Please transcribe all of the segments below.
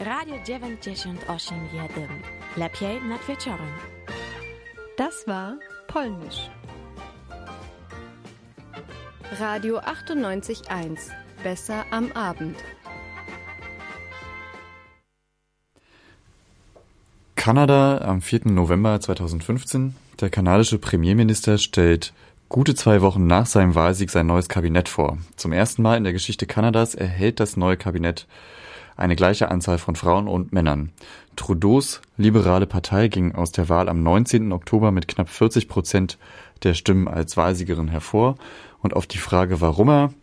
Radio 98,1 Lepiej nad wieczorem. Das war Polnisch. Radio 98.1. Besser am Abend. Kanada am 4. November 2015. Der kanadische Premierminister stellt gute zwei Wochen nach seinem Wahlsieg sein neues Kabinett vor. Zum ersten Mal in der Geschichte Kanadas erhält das neue Kabinett eine gleiche Anzahl von Frauen und Männern. Trudeaus liberale Partei ging aus der Wahl am 19. Oktober mit knapp 40 Prozent der Stimmen als Wahlsiegerin hervor. Und auf die Frage, warum er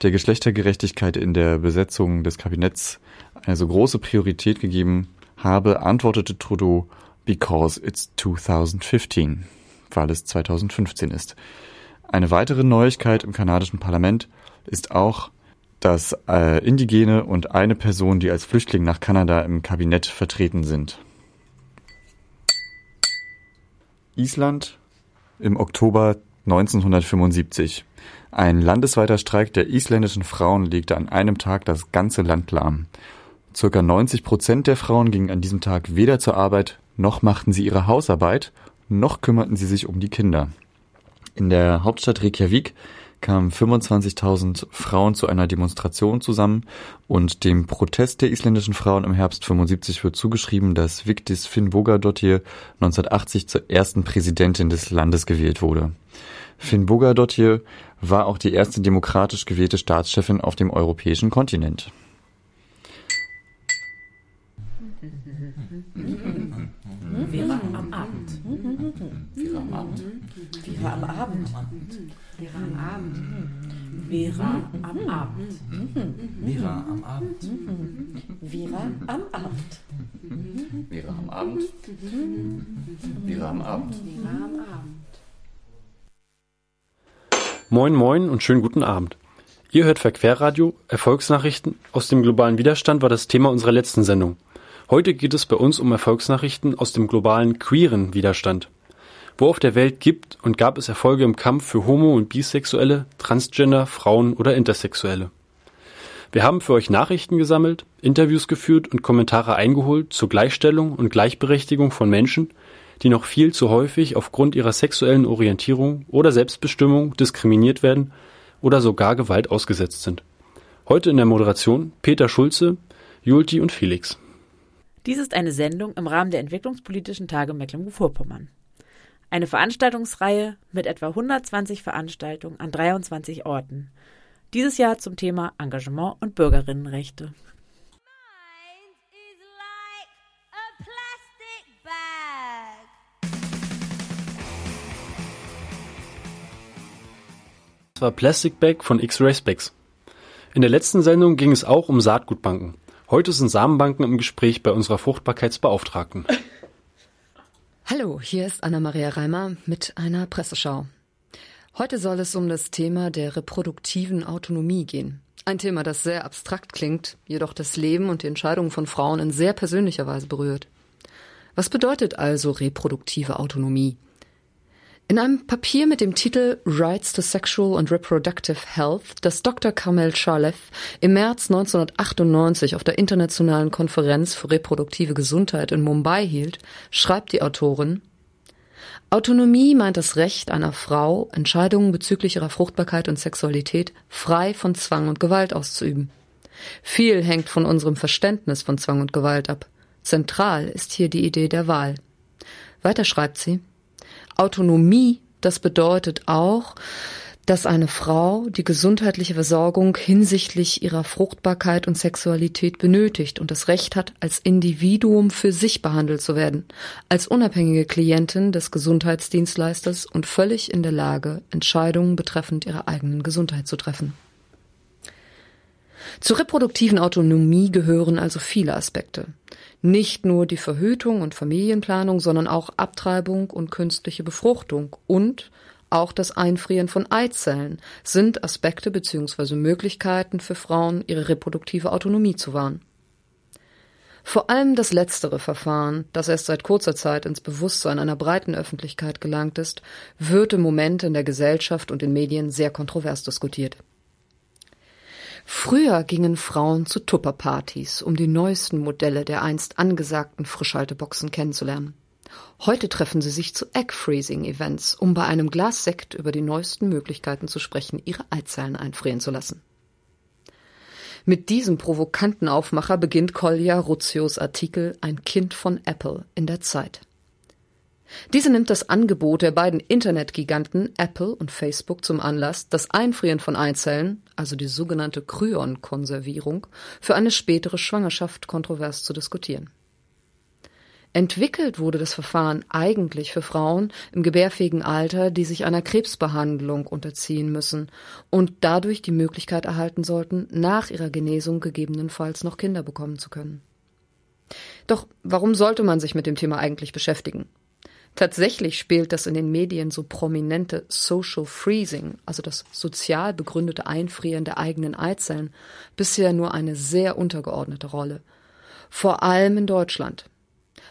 der Geschlechtergerechtigkeit in der Besetzung des Kabinetts eine so große Priorität gegeben habe, antwortete Trudeau, because it's 2015, weil es 2015 ist. Eine weitere Neuigkeit im kanadischen Parlament ist auch, dass äh, Indigene und eine Person, die als Flüchtling nach Kanada im Kabinett vertreten sind. Island im Oktober 1975. Ein landesweiter Streik der isländischen Frauen legte an einem Tag das ganze Land lahm. Circa 90 Prozent der Frauen gingen an diesem Tag weder zur Arbeit, noch machten sie ihre Hausarbeit, noch kümmerten sie sich um die Kinder. In der Hauptstadt Reykjavik kamen 25.000 Frauen zu einer Demonstration zusammen und dem Protest der isländischen Frauen im Herbst 75 wird zugeschrieben, dass Vigdis Finnbogadottir 1980 zur ersten Präsidentin des Landes gewählt wurde. Finnbogadottir war auch die erste demokratisch gewählte Staatschefin auf dem europäischen Kontinent. Vera am Abend. Vera am Abend. Vera am Abend. Vera am Abend. Vera am Abend. Vera am Abend. Vera am Abend. Vera am Abend. Vera am Abend. Vera am Abend. Moin Moin und schönen guten Abend. Ihr hört Verquerradio, Erfolgsnachrichten aus dem globalen Widerstand war das Thema unserer letzten Sendung. Heute geht es bei uns um Erfolgsnachrichten aus dem globalen queeren Widerstand. Wo auf der Welt gibt und gab es Erfolge im Kampf für Homo- und Bisexuelle, Transgender, Frauen oder Intersexuelle. Wir haben für euch Nachrichten gesammelt, Interviews geführt und Kommentare eingeholt zur Gleichstellung und Gleichberechtigung von Menschen, die noch viel zu häufig aufgrund ihrer sexuellen Orientierung oder Selbstbestimmung diskriminiert werden oder sogar Gewalt ausgesetzt sind. Heute in der Moderation Peter Schulze, Julti und Felix. Dies ist eine Sendung im Rahmen der Entwicklungspolitischen Tage Mecklenburg-Vorpommern. Eine Veranstaltungsreihe mit etwa 120 Veranstaltungen an 23 Orten. Dieses Jahr zum Thema Engagement und Bürgerinnenrechte. Das war Plastic Bag von X-Ray Specs. In der letzten Sendung ging es auch um Saatgutbanken. Heute sind Samenbanken im Gespräch bei unserer Fruchtbarkeitsbeauftragten. Hallo, hier ist Anna-Maria Reimer mit einer Presseschau. Heute soll es um das Thema der reproduktiven Autonomie gehen. Ein Thema, das sehr abstrakt klingt, jedoch das Leben und die Entscheidungen von Frauen in sehr persönlicher Weise berührt. Was bedeutet also reproduktive Autonomie? In einem Papier mit dem Titel Rights to Sexual and Reproductive Health, das Dr. Kamel Shalev im März 1998 auf der Internationalen Konferenz für reproduktive Gesundheit in Mumbai hielt, schreibt die Autorin Autonomie meint das Recht einer Frau, Entscheidungen bezüglich ihrer Fruchtbarkeit und Sexualität frei von Zwang und Gewalt auszuüben. Viel hängt von unserem Verständnis von Zwang und Gewalt ab. Zentral ist hier die Idee der Wahl. Weiter schreibt sie Autonomie, das bedeutet auch, dass eine Frau die gesundheitliche Versorgung hinsichtlich ihrer Fruchtbarkeit und Sexualität benötigt und das Recht hat, als Individuum für sich behandelt zu werden, als unabhängige Klientin des Gesundheitsdienstleisters und völlig in der Lage, Entscheidungen betreffend ihrer eigenen Gesundheit zu treffen. Zur reproduktiven Autonomie gehören also viele Aspekte. Nicht nur die Verhütung und Familienplanung, sondern auch Abtreibung und künstliche Befruchtung und auch das Einfrieren von Eizellen sind Aspekte bzw. Möglichkeiten für Frauen, ihre reproduktive Autonomie zu wahren. Vor allem das letztere Verfahren, das erst seit kurzer Zeit ins Bewusstsein einer breiten Öffentlichkeit gelangt ist, wird im Moment in der Gesellschaft und in Medien sehr kontrovers diskutiert. Früher gingen Frauen zu Tupperpartys, um die neuesten Modelle der einst angesagten Frischhalteboxen kennenzulernen. Heute treffen sie sich zu Egg-Freezing-Events, um bei einem Glas Sekt über die neuesten Möglichkeiten zu sprechen, ihre Eizellen einfrieren zu lassen. Mit diesem provokanten Aufmacher beginnt Kolja Ruzios Artikel Ein Kind von Apple in der Zeit. Diese nimmt das Angebot der beiden Internetgiganten Apple und Facebook zum Anlass, das Einfrieren von Eizellen, also die sogenannte Kryon-Konservierung, für eine spätere Schwangerschaft kontrovers zu diskutieren. Entwickelt wurde das Verfahren eigentlich für Frauen im gebärfähigen Alter, die sich einer Krebsbehandlung unterziehen müssen und dadurch die Möglichkeit erhalten sollten, nach ihrer Genesung gegebenenfalls noch Kinder bekommen zu können. Doch warum sollte man sich mit dem Thema eigentlich beschäftigen? Tatsächlich spielt das in den Medien so prominente Social Freezing, also das sozial begründete Einfrieren der eigenen Eizellen, bisher nur eine sehr untergeordnete Rolle. Vor allem in Deutschland.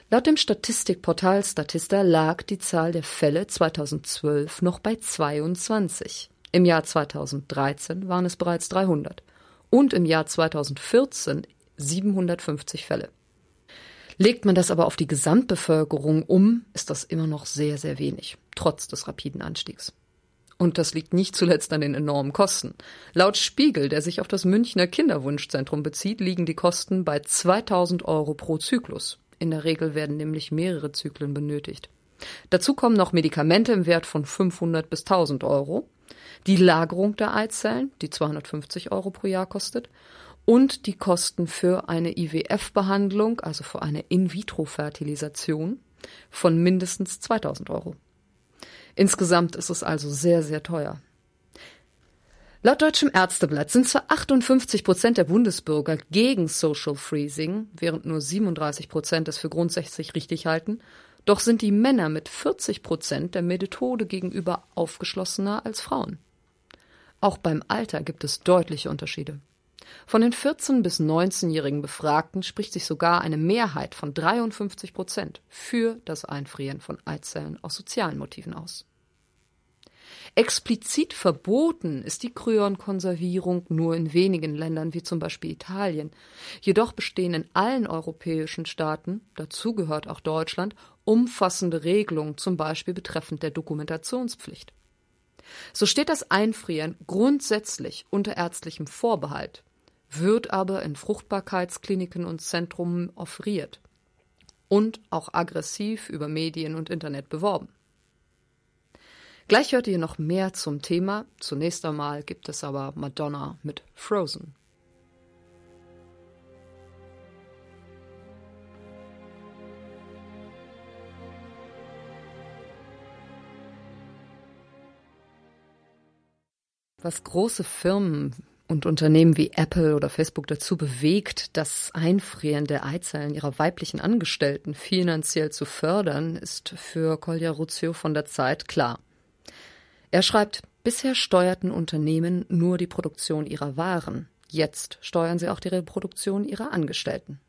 Laut dem Statistikportal Statista lag die Zahl der Fälle 2012 noch bei 22. Im Jahr 2013 waren es bereits 300 und im Jahr 2014 750 Fälle. Legt man das aber auf die Gesamtbevölkerung um, ist das immer noch sehr, sehr wenig, trotz des rapiden Anstiegs. Und das liegt nicht zuletzt an den enormen Kosten. Laut Spiegel, der sich auf das Münchner Kinderwunschzentrum bezieht, liegen die Kosten bei 2000 Euro pro Zyklus. In der Regel werden nämlich mehrere Zyklen benötigt. Dazu kommen noch Medikamente im Wert von 500 bis 1000 Euro, die Lagerung der Eizellen, die 250 Euro pro Jahr kostet, und die Kosten für eine IWF-Behandlung, also für eine In-vitro-Fertilisation, von mindestens 2000 Euro. Insgesamt ist es also sehr, sehr teuer. Laut Deutschem Ärzteblatt sind zwar 58 Prozent der Bundesbürger gegen Social Freezing, während nur 37 Prozent es für grundsätzlich richtig halten, doch sind die Männer mit 40 Prozent der Methode gegenüber aufgeschlossener als Frauen. Auch beim Alter gibt es deutliche Unterschiede. Von den 14 bis 19-jährigen Befragten spricht sich sogar eine Mehrheit von 53 Prozent für das Einfrieren von Eizellen aus sozialen Motiven aus. Explizit verboten ist die Kryon-Konservierung nur in wenigen Ländern wie zum Beispiel Italien. Jedoch bestehen in allen europäischen Staaten, dazu gehört auch Deutschland, umfassende Regelungen, zum Beispiel betreffend der Dokumentationspflicht. So steht das Einfrieren grundsätzlich unter ärztlichem Vorbehalt wird aber in Fruchtbarkeitskliniken und Zentren offeriert und auch aggressiv über Medien und Internet beworben. Gleich hört ihr noch mehr zum Thema. Zunächst einmal gibt es aber Madonna mit Frozen. Was große Firmen und Unternehmen wie Apple oder Facebook dazu bewegt, das Einfrieren der Eizellen ihrer weiblichen Angestellten finanziell zu fördern, ist für Kolja Ruzio von der Zeit klar. Er schreibt, bisher steuerten Unternehmen nur die Produktion ihrer Waren, jetzt steuern sie auch die Reproduktion ihrer Angestellten.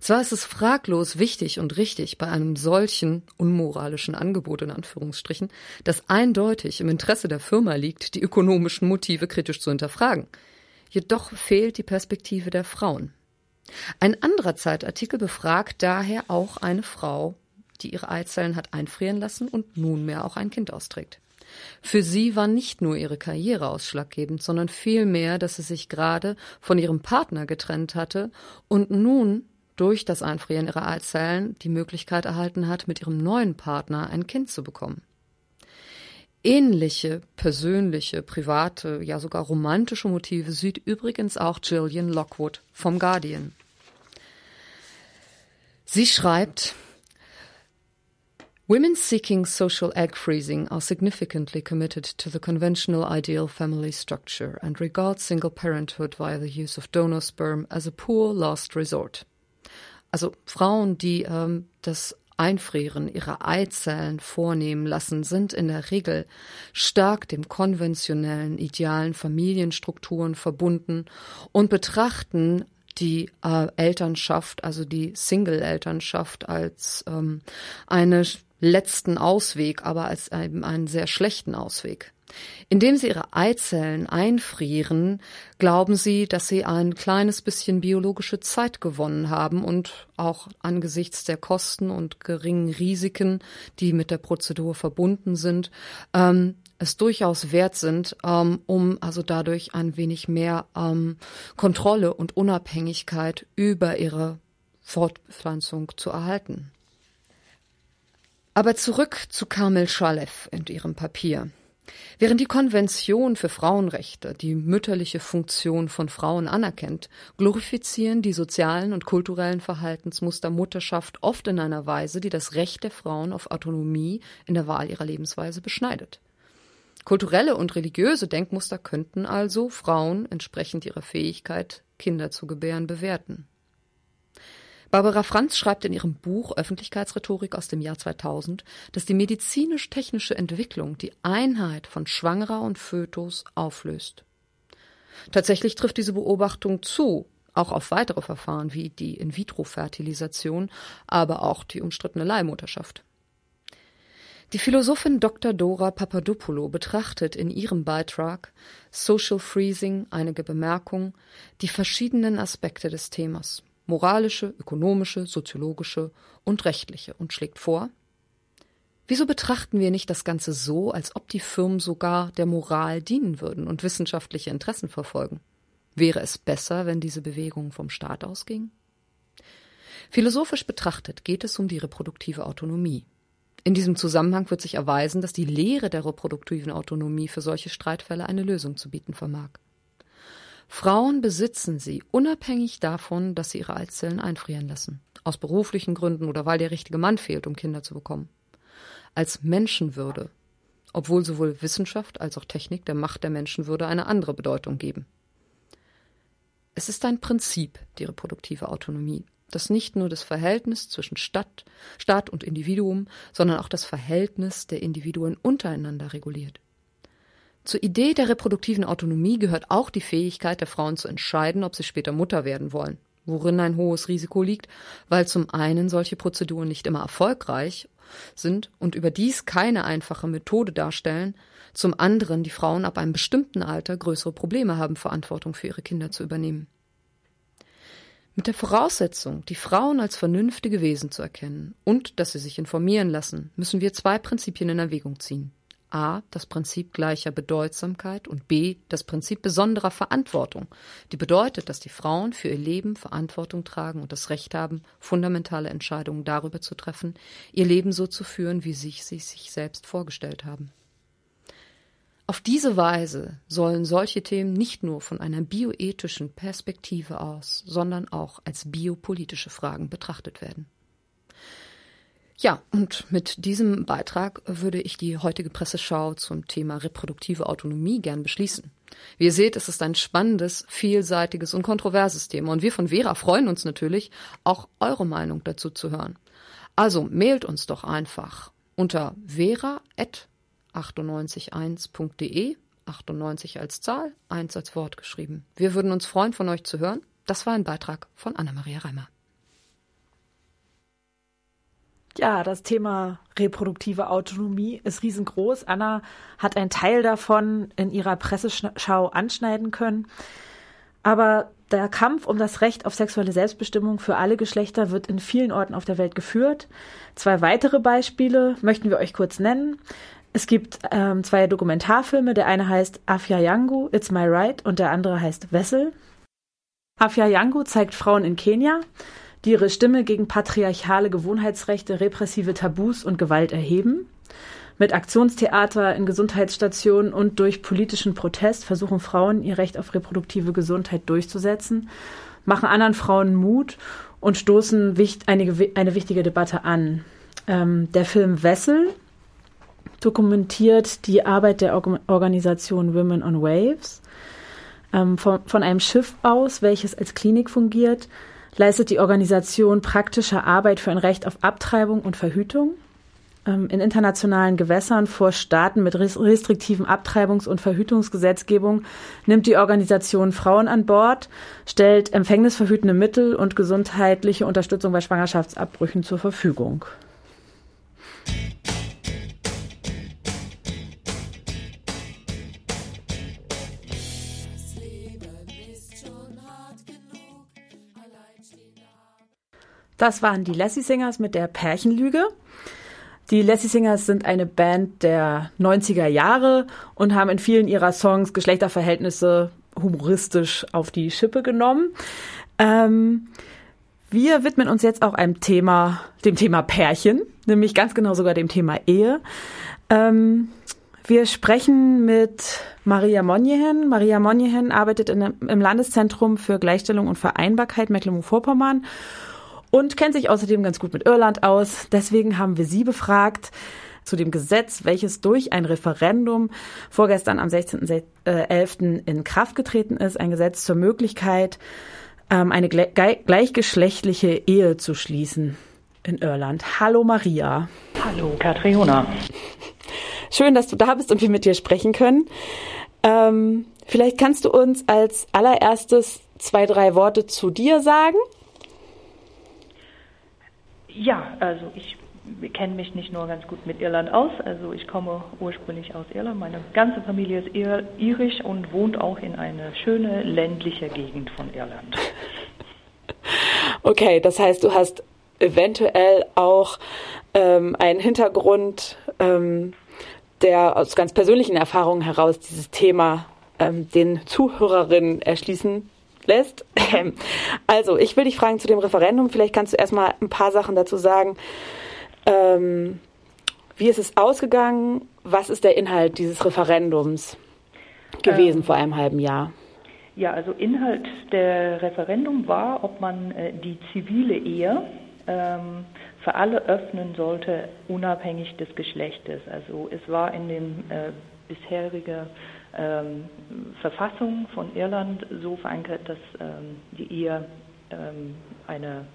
Zwar ist es fraglos wichtig und richtig bei einem solchen unmoralischen Angebot in Anführungsstrichen, das eindeutig im Interesse der Firma liegt, die ökonomischen Motive kritisch zu hinterfragen. Jedoch fehlt die Perspektive der Frauen. Ein anderer Zeitartikel befragt daher auch eine Frau, die ihre Eizellen hat einfrieren lassen und nunmehr auch ein Kind austrägt. Für sie war nicht nur ihre Karriere ausschlaggebend, sondern vielmehr, dass sie sich gerade von ihrem Partner getrennt hatte und nun durch das Einfrieren ihrer Eizellen die Möglichkeit erhalten hat, mit ihrem neuen Partner ein Kind zu bekommen. Ähnliche persönliche, private, ja sogar romantische Motive sieht übrigens auch Gillian Lockwood vom Guardian. Sie schreibt, Women seeking social egg freezing are significantly committed to the conventional ideal family structure and regard single parenthood via the use of donor sperm as a poor last resort. Also Frauen, die ähm, das Einfrieren ihrer Eizellen vornehmen lassen, sind in der Regel stark dem konventionellen, idealen Familienstrukturen verbunden und betrachten die äh, Elternschaft, also die Single-Elternschaft als ähm, einen letzten Ausweg, aber als einen, einen sehr schlechten Ausweg. Indem sie ihre Eizellen einfrieren, glauben sie, dass sie ein kleines bisschen biologische Zeit gewonnen haben und auch angesichts der Kosten und geringen Risiken, die mit der Prozedur verbunden sind, ähm, es durchaus wert sind, ähm, um also dadurch ein wenig mehr ähm, Kontrolle und Unabhängigkeit über ihre Fortpflanzung zu erhalten. Aber zurück zu Kamel Schalev und ihrem Papier. Während die Konvention für Frauenrechte die mütterliche Funktion von Frauen anerkennt, glorifizieren die sozialen und kulturellen Verhaltensmuster Mutterschaft oft in einer Weise, die das Recht der Frauen auf Autonomie in der Wahl ihrer Lebensweise beschneidet. Kulturelle und religiöse Denkmuster könnten also Frauen entsprechend ihrer Fähigkeit, Kinder zu gebären, bewerten. Barbara Franz schreibt in ihrem Buch Öffentlichkeitsrhetorik aus dem Jahr 2000, dass die medizinisch-technische Entwicklung die Einheit von Schwangerer und Fötus auflöst. Tatsächlich trifft diese Beobachtung zu, auch auf weitere Verfahren wie die In-vitro-Fertilisation, aber auch die umstrittene Leihmutterschaft. Die Philosophin Dr. Dora Papadopoulou betrachtet in ihrem Beitrag Social Freezing einige Bemerkungen, die verschiedenen Aspekte des Themas moralische, ökonomische, soziologische und rechtliche und schlägt vor, Wieso betrachten wir nicht das Ganze so, als ob die Firmen sogar der Moral dienen würden und wissenschaftliche Interessen verfolgen? Wäre es besser, wenn diese Bewegungen vom Staat ausgingen? Philosophisch betrachtet geht es um die reproduktive Autonomie. In diesem Zusammenhang wird sich erweisen, dass die Lehre der reproduktiven Autonomie für solche Streitfälle eine Lösung zu bieten vermag. Frauen besitzen sie, unabhängig davon, dass sie ihre Eizellen einfrieren lassen. Aus beruflichen Gründen oder weil der richtige Mann fehlt, um Kinder zu bekommen. Als Menschenwürde, obwohl sowohl Wissenschaft als auch Technik der Macht der Menschenwürde eine andere Bedeutung geben. Es ist ein Prinzip, die reproduktive Autonomie, das nicht nur das Verhältnis zwischen Stadt, Staat und Individuum, sondern auch das Verhältnis der Individuen untereinander reguliert. Zur Idee der reproduktiven Autonomie gehört auch die Fähigkeit der Frauen zu entscheiden, ob sie später Mutter werden wollen, worin ein hohes Risiko liegt, weil zum einen solche Prozeduren nicht immer erfolgreich sind und überdies keine einfache Methode darstellen, zum anderen die Frauen ab einem bestimmten Alter größere Probleme haben, Verantwortung für ihre Kinder zu übernehmen. Mit der Voraussetzung, die Frauen als vernünftige Wesen zu erkennen und dass sie sich informieren lassen, müssen wir zwei Prinzipien in Erwägung ziehen a. das Prinzip gleicher Bedeutsamkeit und b. das Prinzip besonderer Verantwortung, die bedeutet, dass die Frauen für ihr Leben Verantwortung tragen und das Recht haben, fundamentale Entscheidungen darüber zu treffen, ihr Leben so zu führen, wie sich sie sich selbst vorgestellt haben. Auf diese Weise sollen solche Themen nicht nur von einer bioethischen Perspektive aus, sondern auch als biopolitische Fragen betrachtet werden. Ja, und mit diesem Beitrag würde ich die heutige Presseschau zum Thema reproduktive Autonomie gern beschließen. Wie ihr seht, es ist ein spannendes, vielseitiges und kontroverses Thema und wir von Vera freuen uns natürlich, auch eure Meinung dazu zu hören. Also mailt uns doch einfach unter vera.981.de 98 als Zahl, 1 als Wort geschrieben. Wir würden uns freuen, von euch zu hören. Das war ein Beitrag von Anna-Maria Reimer. Ja, das Thema reproduktive Autonomie ist riesengroß. Anna hat einen Teil davon in ihrer Presseschau anschneiden können. Aber der Kampf um das Recht auf sexuelle Selbstbestimmung für alle Geschlechter wird in vielen Orten auf der Welt geführt. Zwei weitere Beispiele möchten wir euch kurz nennen. Es gibt ähm, zwei Dokumentarfilme. Der eine heißt Afya Yangu, It's My Right und der andere heißt Wessel. Afya Yangu zeigt Frauen in Kenia die ihre Stimme gegen patriarchale Gewohnheitsrechte, repressive Tabus und Gewalt erheben. Mit Aktionstheater in Gesundheitsstationen und durch politischen Protest versuchen Frauen, ihr Recht auf reproduktive Gesundheit durchzusetzen, machen anderen Frauen Mut und stoßen eine, eine wichtige Debatte an. Ähm, der Film Wessel dokumentiert die Arbeit der Organisation Women on Waves. Ähm, von, von einem Schiff aus, welches als Klinik fungiert, leistet die Organisation praktische Arbeit für ein Recht auf Abtreibung und Verhütung. ähm, in internationalen Gewässern vor Staaten mit restriktiven Abtreibungs- und Verhütungsgesetzgebung nimmt die Organisation Frauen an Bord, stellt empfängnisverhütende Mittel und gesundheitliche Unterstützung bei Schwangerschaftsabbrüchen zur Verfügung. Das waren die Lassie Singers mit der Pärchenlüge. Die Lassie Singers sind eine Band der 90er Jahre und haben in vielen ihrer Songs Geschlechterverhältnisse humoristisch auf die Schippe genommen. Ähm, wir widmen uns jetzt auch einem Thema, dem Thema Pärchen, nämlich ganz genau sogar dem Thema Ehe. Ähm, wir sprechen mit Maria Monjehen. Maria Monjehen arbeitet in, im Landeszentrum für Gleichstellung und Vereinbarkeit Mecklenburg-Vorpommern und kennt sich außerdem ganz gut mit Irland aus. Deswegen haben wir sie befragt zu dem Gesetz, welches durch ein Referendum vorgestern am 16.11. in Kraft getreten ist. Ein Gesetz zur Möglichkeit, ähm, eine gleichgeschlechtliche Ehe zu schließen in Irland. Hallo Maria. Hallo Katriona. Schön, dass du da bist und wir mit dir sprechen können. Ähm, vielleicht kannst du uns als allererstes zwei, drei Worte zu dir sagen ja, also ich kenne mich nicht nur ganz gut mit Irland aus, also ich komme ursprünglich aus Irland. Meine ganze Familie ist ir irisch und wohnt auch in einer schönen ländlichen Gegend von Irland. Okay, das heißt, du hast eventuell auch ähm, einen Hintergrund, ähm, der aus ganz persönlichen Erfahrungen heraus dieses Thema ähm, den Zuhörerinnen erschließen lässt. Also, ich will dich fragen zu dem Referendum. Vielleicht kannst du erstmal ein paar Sachen dazu sagen. Ähm, wie ist es ausgegangen? Was ist der Inhalt dieses Referendums gewesen ähm, vor einem halben Jahr? Ja, also Inhalt der Referendum war, ob man äh, die zivile Ehe ähm, für alle öffnen sollte, unabhängig des Geschlechtes. Also es war in dem äh, bisherigen ähm, Verfassung von Irland so verankert, dass ähm, die Ehe ähm, eine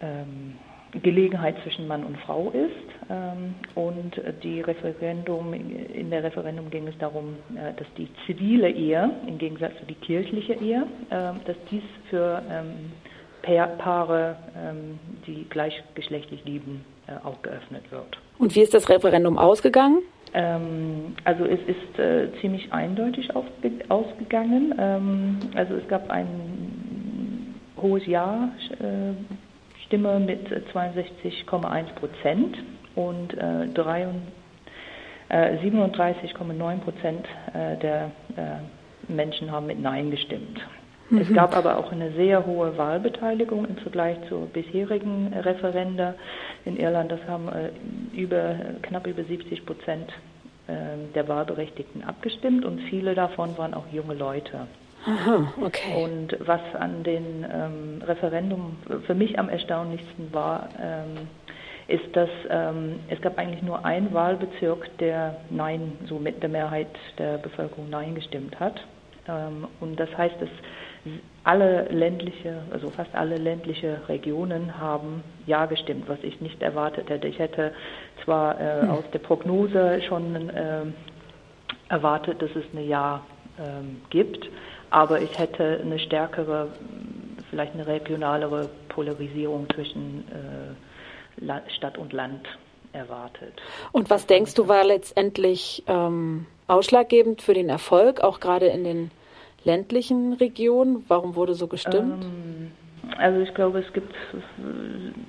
ähm, Gelegenheit zwischen Mann und Frau ist. Ähm, und die Referendum, in der Referendum ging es darum, äh, dass die zivile Ehe, im Gegensatz zu die kirchliche Ehe, äh, dass dies für ähm, Paare, die gleichgeschlechtlich lieben, äh, auch geöffnet wird. Und wie ist das Referendum ausgegangen? Ähm, also es ist äh, ziemlich eindeutig ausge ausgegangen. Ähm, also es gab ein hohes Ja-Stimme mit 62,1 Prozent und äh, 37,9 Prozent äh, der äh, Menschen haben mit Nein gestimmt. Mhm. Es gab aber auch eine sehr hohe Wahlbeteiligung im Vergleich zur bisherigen Referenda in Irland. Das haben äh, über, knapp über 70 Prozent äh, der Wahlberechtigten abgestimmt und viele davon waren auch junge Leute. Aha, okay. Und was an dem ähm, Referendum für mich am erstaunlichsten war, ähm, ist, dass ähm, es gab eigentlich nur einen Wahlbezirk, der Nein, so mit der Mehrheit der Bevölkerung Nein gestimmt hat. Ähm, und das heißt, dass alle ländliche, also fast alle ländliche Regionen haben Ja gestimmt, was ich nicht erwartet hätte. Ich hätte zwar äh, hm. aus der Prognose schon äh, erwartet, dass es eine Ja äh, gibt, aber ich hätte eine stärkere, vielleicht eine regionalere Polarisierung zwischen äh, Stadt und Land erwartet. Und was denkst du war letztendlich ähm, ausschlaggebend für den Erfolg, auch gerade in den ländlichen Region? Warum wurde so gestimmt? Ähm, also ich glaube, es gibt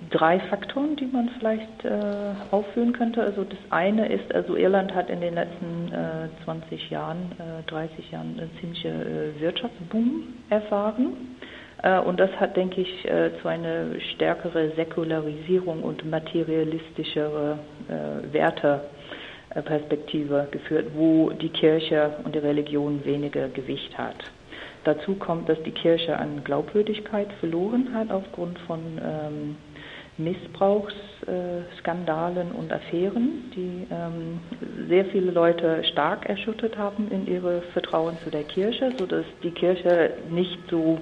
drei Faktoren, die man vielleicht äh, aufführen könnte. Also das eine ist, also Irland hat in den letzten äh, 20 Jahren, äh, 30 Jahren einen ziemlichen äh, Wirtschaftsboom erfahren. Äh, und das hat, denke ich, äh, zu einer stärkeren Säkularisierung und materialistischere Werte Perspektive geführt, wo die Kirche und die Religion weniger Gewicht hat. Dazu kommt, dass die Kirche an Glaubwürdigkeit verloren hat aufgrund von ähm, Missbrauchsskandalen und Affären, die ähm, sehr viele Leute stark erschüttert haben in ihre Vertrauen zu der Kirche, sodass die Kirche nicht so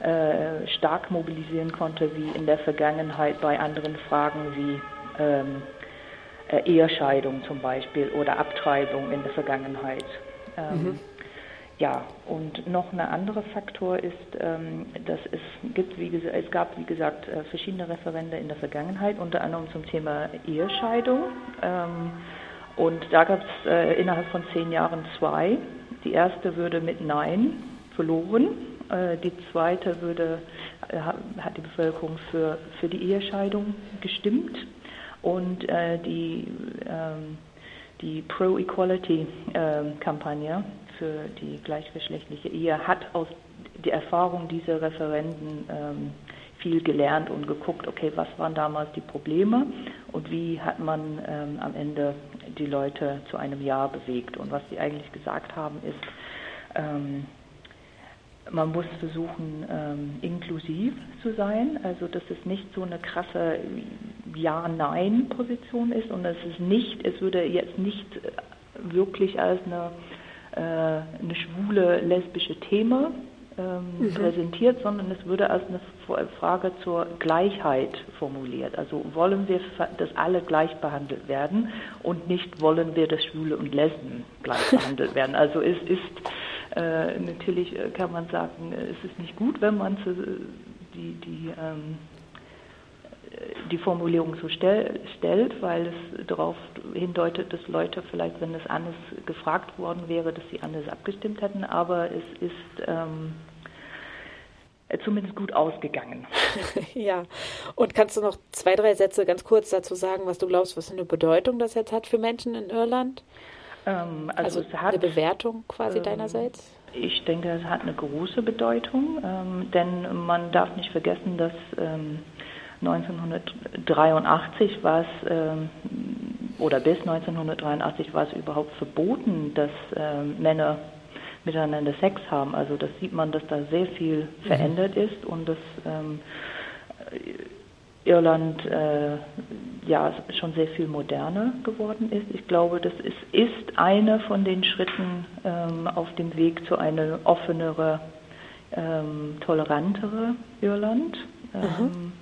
äh, stark mobilisieren konnte wie in der Vergangenheit bei anderen Fragen wie ähm, äh, Ehescheidung zum Beispiel oder Abtreibung in der Vergangenheit. Ähm, mhm. Ja, und noch ein anderer Faktor ist, ähm, dass es gibt, wie gesagt, es gab, wie gesagt, äh, verschiedene Referende in der Vergangenheit, unter anderem zum Thema Ehescheidung. Ähm, und da gab es äh, innerhalb von zehn Jahren zwei. Die erste würde mit Nein verloren. Äh, die zweite würde, äh, hat die Bevölkerung für, für die Ehescheidung gestimmt. Und äh, die, ähm, die Pro-Equality-Kampagne ähm, für die gleichgeschlechtliche Ehe hat aus der Erfahrung dieser Referenden ähm, viel gelernt und geguckt, okay, was waren damals die Probleme und wie hat man ähm, am Ende die Leute zu einem Ja bewegt. Und was sie eigentlich gesagt haben, ist, ähm, man muss versuchen, ähm, inklusiv zu sein, also dass es nicht so eine krasse Ja-Nein-Position ist und es ist nicht, es würde jetzt nicht wirklich als eine, äh, eine schwule lesbische Thema ähm, mhm. präsentiert, sondern es würde als eine Frage zur Gleichheit formuliert. Also wollen wir, dass alle gleich behandelt werden und nicht wollen wir, dass Schwule und Lesben gleich behandelt werden. Also es ist äh, natürlich äh, kann man sagen, äh, es ist nicht gut, wenn man zu, die, die, ähm, die Formulierung so stell, stellt, weil es darauf hindeutet, dass Leute vielleicht, wenn es anders gefragt worden wäre, dass sie anders abgestimmt hätten. Aber es ist ähm, zumindest gut ausgegangen. ja, und kannst du noch zwei, drei Sätze ganz kurz dazu sagen, was du glaubst, was für eine Bedeutung das jetzt hat für Menschen in Irland? Ähm, also, also hat, eine Bewertung quasi ähm, deinerseits? Ich denke, es hat eine große Bedeutung, ähm, denn man darf nicht vergessen, dass 1983 ähm, war es, ähm, oder bis 1983 war es überhaupt verboten, dass ähm, Männer miteinander Sex haben. Also das sieht man, dass da sehr viel mhm. verändert ist und dass Irland äh, ja schon sehr viel moderner geworden ist. Ich glaube, das ist, ist einer von den Schritten ähm, auf dem Weg zu einer offenere, ähm, tolerantere Irland. Ähm, mhm.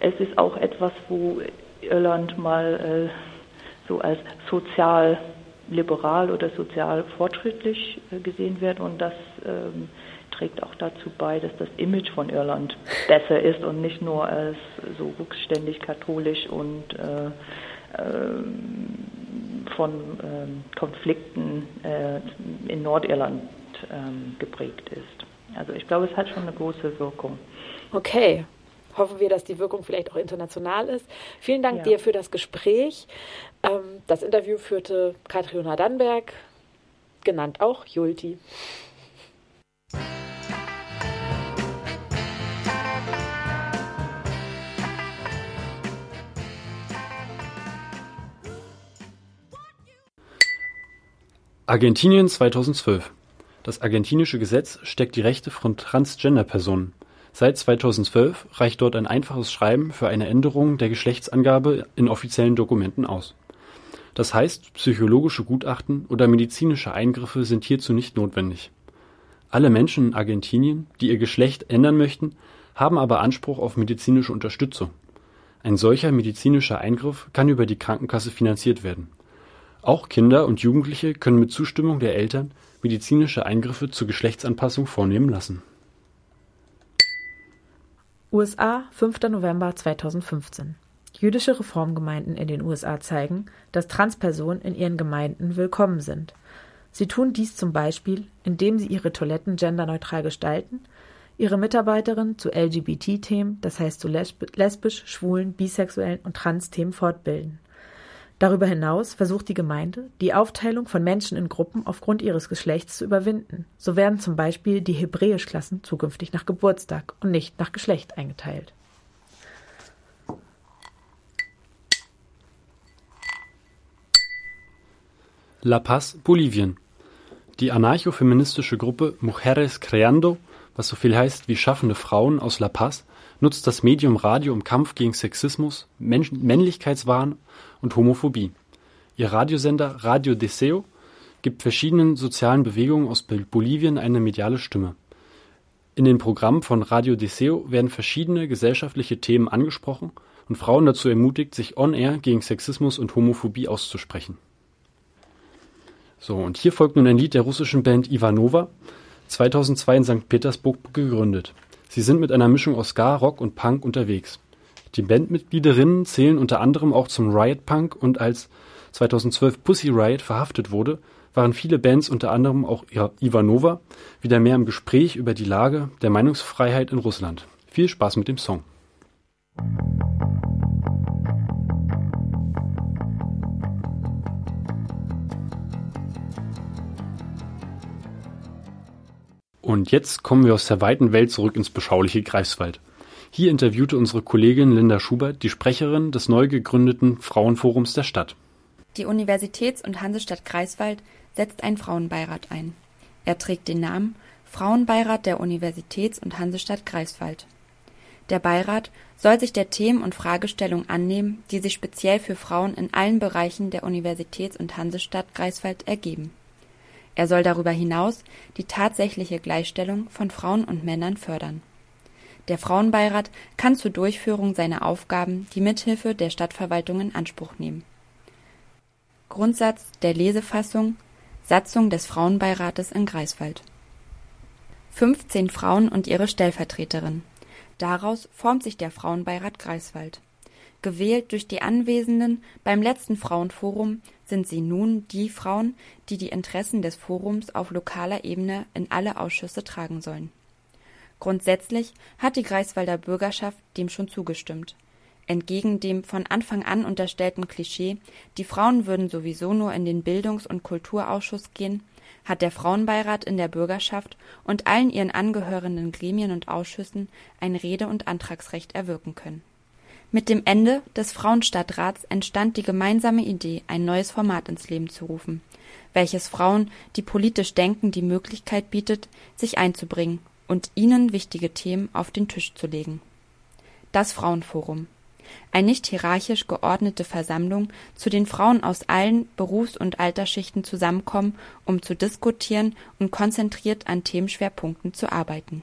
Es ist auch etwas, wo Irland mal äh, so als sozial liberal oder sozial fortschrittlich äh, gesehen wird und das ähm, trägt auch dazu bei, dass das Image von Irland besser ist und nicht nur als so rückständig katholisch und äh, äh, von äh, Konflikten äh, in Nordirland ähm, geprägt ist. Also ich glaube, es hat schon eine große Wirkung. Okay. Hoffen wir, dass die Wirkung vielleicht auch international ist. Vielen Dank ja. dir für das Gespräch. Ähm, das Interview führte Katriona Dannberg, genannt auch Julti. Argentinien 2012 Das argentinische Gesetz steckt die Rechte von Transgender-Personen. Seit 2012 reicht dort ein einfaches Schreiben für eine Änderung der Geschlechtsangabe in offiziellen Dokumenten aus. Das heißt, psychologische Gutachten oder medizinische Eingriffe sind hierzu nicht notwendig. Alle Menschen in Argentinien, die ihr Geschlecht ändern möchten, haben aber Anspruch auf medizinische Unterstützung. Ein solcher medizinischer Eingriff kann über die Krankenkasse finanziert werden auch Kinder und Jugendliche können mit Zustimmung der Eltern medizinische Eingriffe zur Geschlechtsanpassung vornehmen lassen. USA, 5. November 2015 Jüdische Reformgemeinden in den USA zeigen, dass Transpersonen in ihren Gemeinden willkommen sind. Sie tun dies zum Beispiel, indem sie ihre Toiletten genderneutral gestalten, ihre Mitarbeiterinnen zu LGBT-Themen, das heißt zu lesbisch, schwulen, bisexuellen und trans-Themen fortbilden. Darüber hinaus versucht die Gemeinde, die Aufteilung von Menschen in Gruppen aufgrund ihres Geschlechts zu überwinden. So werden zum Beispiel die Hebräischklassen zukünftig nach Geburtstag und nicht nach Geschlecht eingeteilt. La Paz, Bolivien. Die anarcho-feministische Gruppe Mujeres Creando, was so viel heißt wie schaffende Frauen aus La Paz, nutzt das Medium Radio im Kampf gegen Sexismus, Männlichkeitswahn und Homophobie. Ihr Radiosender Radio Deseo gibt verschiedenen sozialen Bewegungen aus Bolivien eine mediale Stimme. In den Programmen von Radio Deseo werden verschiedene gesellschaftliche Themen angesprochen und Frauen dazu ermutigt, sich on-air gegen Sexismus und Homophobie auszusprechen. So, und hier folgt nun ein Lied der russischen Band Ivanova, 2002 in St. Petersburg gegründet. Sie sind mit einer Mischung aus Ska, Rock und Punk unterwegs. Die Bandmitgliederinnen zählen unter anderem auch zum Riot Punk und als 2012 Pussy Riot verhaftet wurde, waren viele Bands, unter anderem auch Ivanova, wieder mehr im Gespräch über die Lage der Meinungsfreiheit in Russland. Viel Spaß mit dem Song. Und jetzt kommen wir aus der weiten Welt zurück ins beschauliche Greifswald. Hier interviewte unsere Kollegin Linda Schubert die Sprecherin des neu gegründeten Frauenforums der Stadt. Die Universitäts- und Hansestadt Greifswald setzt einen Frauenbeirat ein. Er trägt den Namen Frauenbeirat der Universitäts- und Hansestadt Greifswald. Der Beirat soll sich der Themen und Fragestellungen annehmen, die sich speziell für Frauen in allen Bereichen der Universitäts- und Hansestadt Greifswald ergeben er soll darüber hinaus die tatsächliche Gleichstellung von Frauen und Männern fördern. Der Frauenbeirat kann zur Durchführung seiner Aufgaben die Mithilfe der Stadtverwaltung in Anspruch nehmen. Grundsatz der Lesefassung Satzung des Frauenbeirates in Greifswald 15 Frauen und ihre Stellvertreterin. Daraus formt sich der Frauenbeirat Greifswald Gewählt durch die Anwesenden beim letzten Frauenforum sind sie nun die Frauen, die die Interessen des Forums auf lokaler Ebene in alle Ausschüsse tragen sollen. Grundsätzlich hat die Greifswalder Bürgerschaft dem schon zugestimmt. Entgegen dem von Anfang an unterstellten Klischee, die Frauen würden sowieso nur in den Bildungs- und Kulturausschuss gehen, hat der Frauenbeirat in der Bürgerschaft und allen ihren angehörenden Gremien und Ausschüssen ein Rede- und Antragsrecht erwirken können mit dem Ende des Frauenstadtrats entstand die gemeinsame Idee, ein neues Format ins Leben zu rufen, welches Frauen, die politisch denken, die Möglichkeit bietet, sich einzubringen und ihnen wichtige Themen auf den Tisch zu legen. Das Frauenforum. Eine nicht hierarchisch geordnete Versammlung, zu den Frauen aus allen Berufs- und Altersschichten zusammenkommen, um zu diskutieren und konzentriert an Themenschwerpunkten zu arbeiten.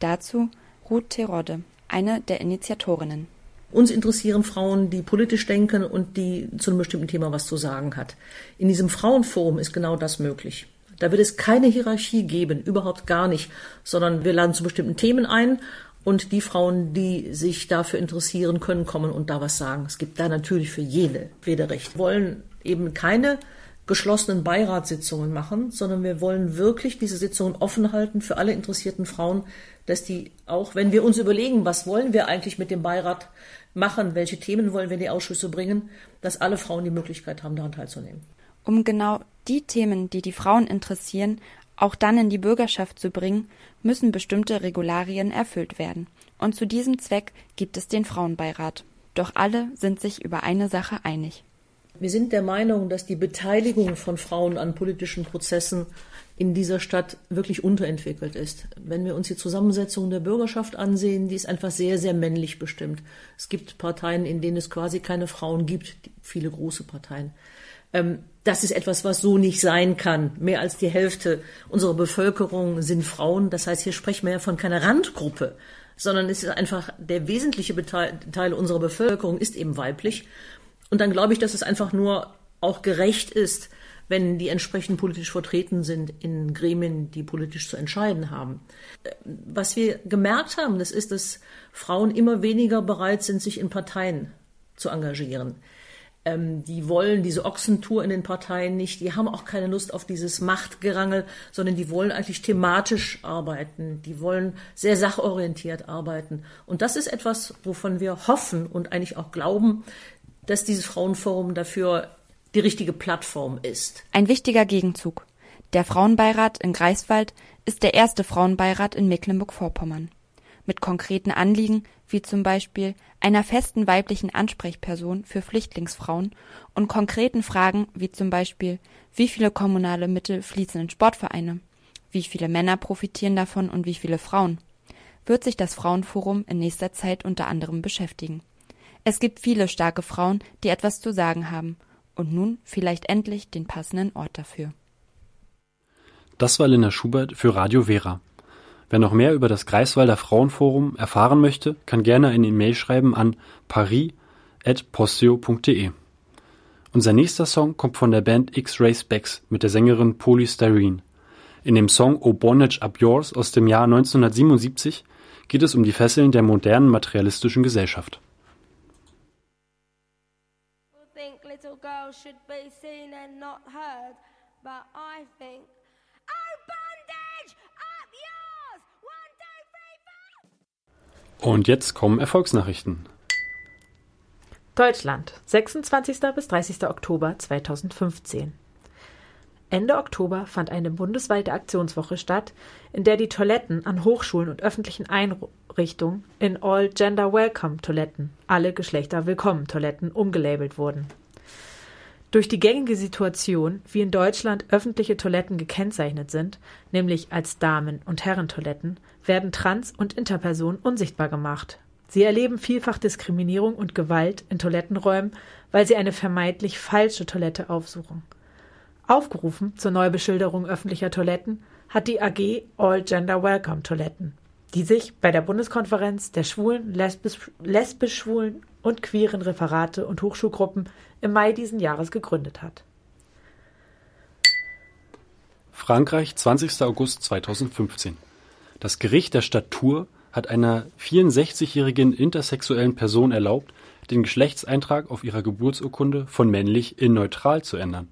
Dazu Ruth Terodde, eine der Initiatorinnen. Uns interessieren Frauen, die politisch denken und die zu einem bestimmten Thema was zu sagen hat. In diesem Frauenforum ist genau das möglich. Da wird es keine Hierarchie geben, überhaupt gar nicht, sondern wir laden zu bestimmten Themen ein und die Frauen, die sich dafür interessieren, können kommen und da was sagen. Es gibt da natürlich für jede Rederecht. Wir wollen eben keine geschlossenen Beiratssitzungen machen, sondern wir wollen wirklich diese Sitzungen offen halten für alle interessierten Frauen, dass die auch, wenn wir uns überlegen, was wollen wir eigentlich mit dem Beirat machen, welche Themen wollen wir in die Ausschüsse bringen, dass alle Frauen die Möglichkeit haben, daran teilzunehmen. Um genau die Themen, die die Frauen interessieren, auch dann in die Bürgerschaft zu bringen, müssen bestimmte Regularien erfüllt werden. Und zu diesem Zweck gibt es den Frauenbeirat. Doch alle sind sich über eine Sache einig. Wir sind der Meinung, dass die Beteiligung von Frauen an politischen Prozessen in dieser Stadt wirklich unterentwickelt ist. Wenn wir uns die Zusammensetzung der Bürgerschaft ansehen, die ist einfach sehr, sehr männlich bestimmt. Es gibt Parteien, in denen es quasi keine Frauen gibt, viele große Parteien. Ähm, das ist etwas, was so nicht sein kann. Mehr als die Hälfte unserer Bevölkerung sind Frauen. Das heißt, hier sprechen wir ja von keiner Randgruppe, sondern es ist einfach der wesentliche Teil unserer Bevölkerung ist eben weiblich. Und dann glaube ich, dass es einfach nur auch gerecht ist, wenn die entsprechend politisch vertreten sind in Gremien, die politisch zu entscheiden haben. Was wir gemerkt haben, das ist, dass Frauen immer weniger bereit sind, sich in Parteien zu engagieren. Ähm, die wollen diese Ochsentour in den Parteien nicht, die haben auch keine Lust auf dieses Machtgerangel, sondern die wollen eigentlich thematisch arbeiten, die wollen sehr sachorientiert arbeiten. Und das ist etwas, wovon wir hoffen und eigentlich auch glauben, dass dieses Frauenforum dafür die richtige Plattform ist. Ein wichtiger Gegenzug. Der Frauenbeirat in Greifswald ist der erste Frauenbeirat in Mecklenburg-Vorpommern. Mit konkreten Anliegen, wie zum Beispiel einer festen weiblichen Ansprechperson für Flüchtlingsfrauen und konkreten Fragen, wie zum Beispiel, wie viele kommunale Mittel fließen in Sportvereine, wie viele Männer profitieren davon und wie viele Frauen, wird sich das Frauenforum in nächster Zeit unter anderem beschäftigen. Es gibt viele starke Frauen, die etwas zu sagen haben und nun vielleicht endlich den passenden Ort dafür. Das war Linda Schubert für Radio Vera. Wer noch mehr über das Greifswalder Frauenforum erfahren möchte, kann gerne eine E-Mail schreiben an paris.posteo.de. Unser nächster Song kommt von der Band X-Ray Specs mit der Sängerin Polystyrene. In dem Song O Bondage Up Yours aus dem Jahr 1977 geht es um die Fesseln der modernen materialistischen Gesellschaft. Little girl should be seen and not heard, but I think, oh bondage, up yours! One, two, three, four! Und jetzt kommen Erfolgsnachrichten. Deutschland, 26. bis 30. Oktober 2015. Ende Oktober fand eine bundesweite Aktionswoche statt, in der die Toiletten an Hochschulen und öffentlichen Einrichtungen in All Gender Welcome Toiletten, alle Geschlechter Willkommen Toiletten, umgelabelt wurden. Durch die gängige Situation, wie in Deutschland öffentliche Toiletten gekennzeichnet sind, nämlich als Damen- und Herrentoiletten, werden Trans- und Interpersonen unsichtbar gemacht. Sie erleben vielfach Diskriminierung und Gewalt in Toilettenräumen, weil sie eine vermeintlich falsche Toilette aufsuchen. Aufgerufen zur Neubeschilderung öffentlicher Toiletten hat die AG All Gender Welcome Toiletten, die sich bei der Bundeskonferenz der schwulen, lesbisch, lesbisch und queeren Referate und Hochschulgruppen im Mai diesen Jahres gegründet hat. Frankreich, 20. August 2015. Das Gericht der Stadt Tours hat einer 64-jährigen intersexuellen Person erlaubt, den Geschlechtseintrag auf ihrer Geburtsurkunde von männlich in neutral zu ändern.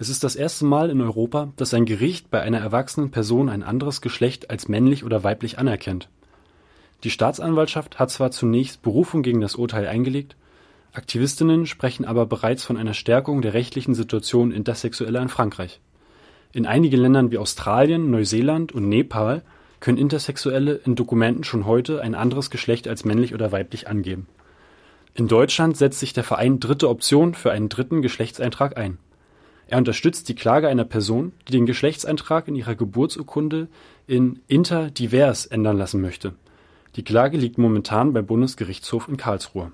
Es ist das erste Mal in Europa, dass ein Gericht bei einer erwachsenen Person ein anderes Geschlecht als männlich oder weiblich anerkennt. Die Staatsanwaltschaft hat zwar zunächst Berufung gegen das Urteil eingelegt, Aktivistinnen sprechen aber bereits von einer Stärkung der rechtlichen Situation Intersexueller in Frankreich. In einigen Ländern wie Australien, Neuseeland und Nepal können Intersexuelle in Dokumenten schon heute ein anderes Geschlecht als männlich oder weiblich angeben. In Deutschland setzt sich der Verein Dritte Option für einen dritten Geschlechtseintrag ein. Er unterstützt die Klage einer Person, die den Geschlechtseintrag in ihrer Geburtsurkunde in interdivers ändern lassen möchte. Die Klage liegt momentan beim Bundesgerichtshof in Karlsruhe.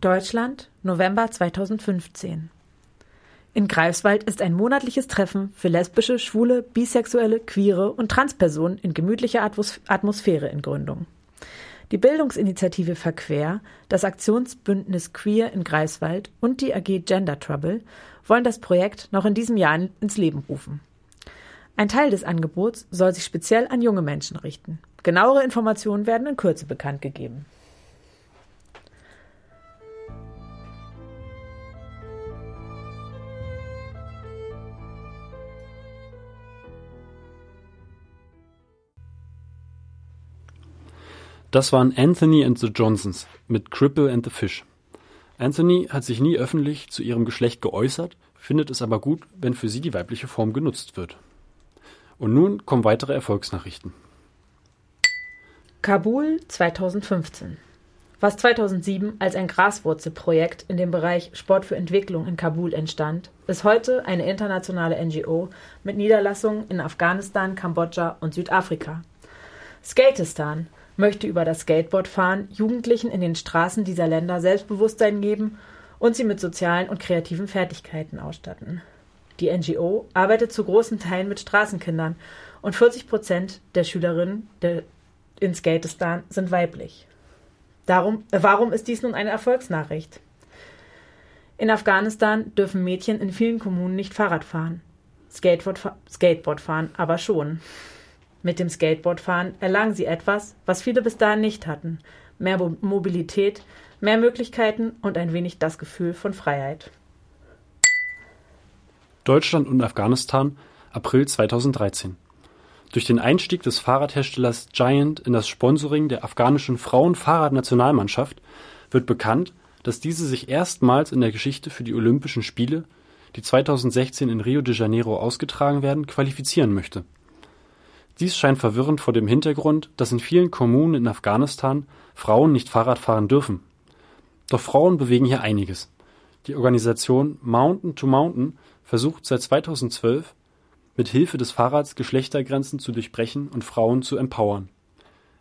Deutschland, November 2015. In Greifswald ist ein monatliches Treffen für lesbische, schwule, bisexuelle, queere und Transpersonen in gemütlicher Atmosphäre in Gründung. Die Bildungsinitiative Verquer, das Aktionsbündnis Queer in Greifswald und die AG Gender Trouble wollen das Projekt noch in diesem Jahr ins Leben rufen. Ein Teil des Angebots soll sich speziell an junge Menschen richten. Genauere Informationen werden in Kürze bekannt gegeben. Das waren Anthony and the Johnsons mit Cripple and the Fish. Anthony hat sich nie öffentlich zu ihrem Geschlecht geäußert, findet es aber gut, wenn für sie die weibliche Form genutzt wird. Und nun kommen weitere Erfolgsnachrichten. Kabul 2015. Was 2007 als ein Graswurzelprojekt in dem Bereich Sport für Entwicklung in Kabul entstand, ist heute eine internationale NGO mit Niederlassungen in Afghanistan, Kambodscha und Südafrika. Skatistan möchte über das Skateboardfahren Jugendlichen in den Straßen dieser Länder Selbstbewusstsein geben und sie mit sozialen und kreativen Fertigkeiten ausstatten. Die NGO arbeitet zu großen Teilen mit Straßenkindern und 40 Prozent der Schülerinnen in Skatistan sind weiblich. Darum, äh, warum ist dies nun eine Erfolgsnachricht? In Afghanistan dürfen Mädchen in vielen Kommunen nicht Fahrrad fahren. Skateboard, Skateboard fahren aber schon. Mit dem Skateboardfahren erlangen sie etwas, was viele bis dahin nicht hatten. Mehr Mobilität, mehr Möglichkeiten und ein wenig das Gefühl von Freiheit. Deutschland und Afghanistan, April 2013. Durch den Einstieg des Fahrradherstellers Giant in das Sponsoring der afghanischen Frauenfahrradnationalmannschaft wird bekannt, dass diese sich erstmals in der Geschichte für die Olympischen Spiele, die 2016 in Rio de Janeiro ausgetragen werden, qualifizieren möchte. Dies scheint verwirrend vor dem Hintergrund, dass in vielen Kommunen in Afghanistan Frauen nicht Fahrrad fahren dürfen. Doch Frauen bewegen hier einiges. Die Organisation Mountain to Mountain versucht seit 2012 mit Hilfe des Fahrrads Geschlechtergrenzen zu durchbrechen und Frauen zu empowern.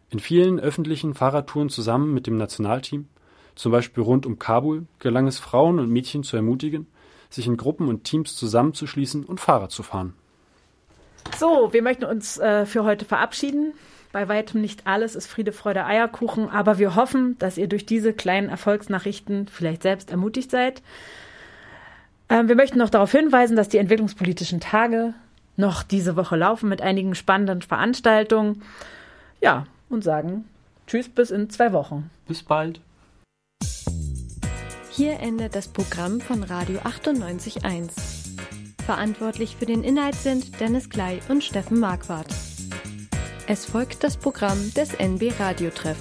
In vielen öffentlichen Fahrradtouren zusammen mit dem Nationalteam, zum Beispiel rund um Kabul, gelang es Frauen und Mädchen zu ermutigen, sich in Gruppen und Teams zusammenzuschließen und Fahrrad zu fahren. So, wir möchten uns äh, für heute verabschieden. Bei weitem nicht alles ist Friede, Freude, Eierkuchen, aber wir hoffen, dass ihr durch diese kleinen Erfolgsnachrichten vielleicht selbst ermutigt seid. Ähm, wir möchten noch darauf hinweisen, dass die entwicklungspolitischen Tage noch diese Woche laufen mit einigen spannenden Veranstaltungen. Ja, und sagen Tschüss bis in zwei Wochen. Bis bald. Hier endet das Programm von Radio 98.1. Verantwortlich für den Inhalt sind Dennis Klei und Steffen Marquardt. Es folgt das Programm des NB Radiotreff.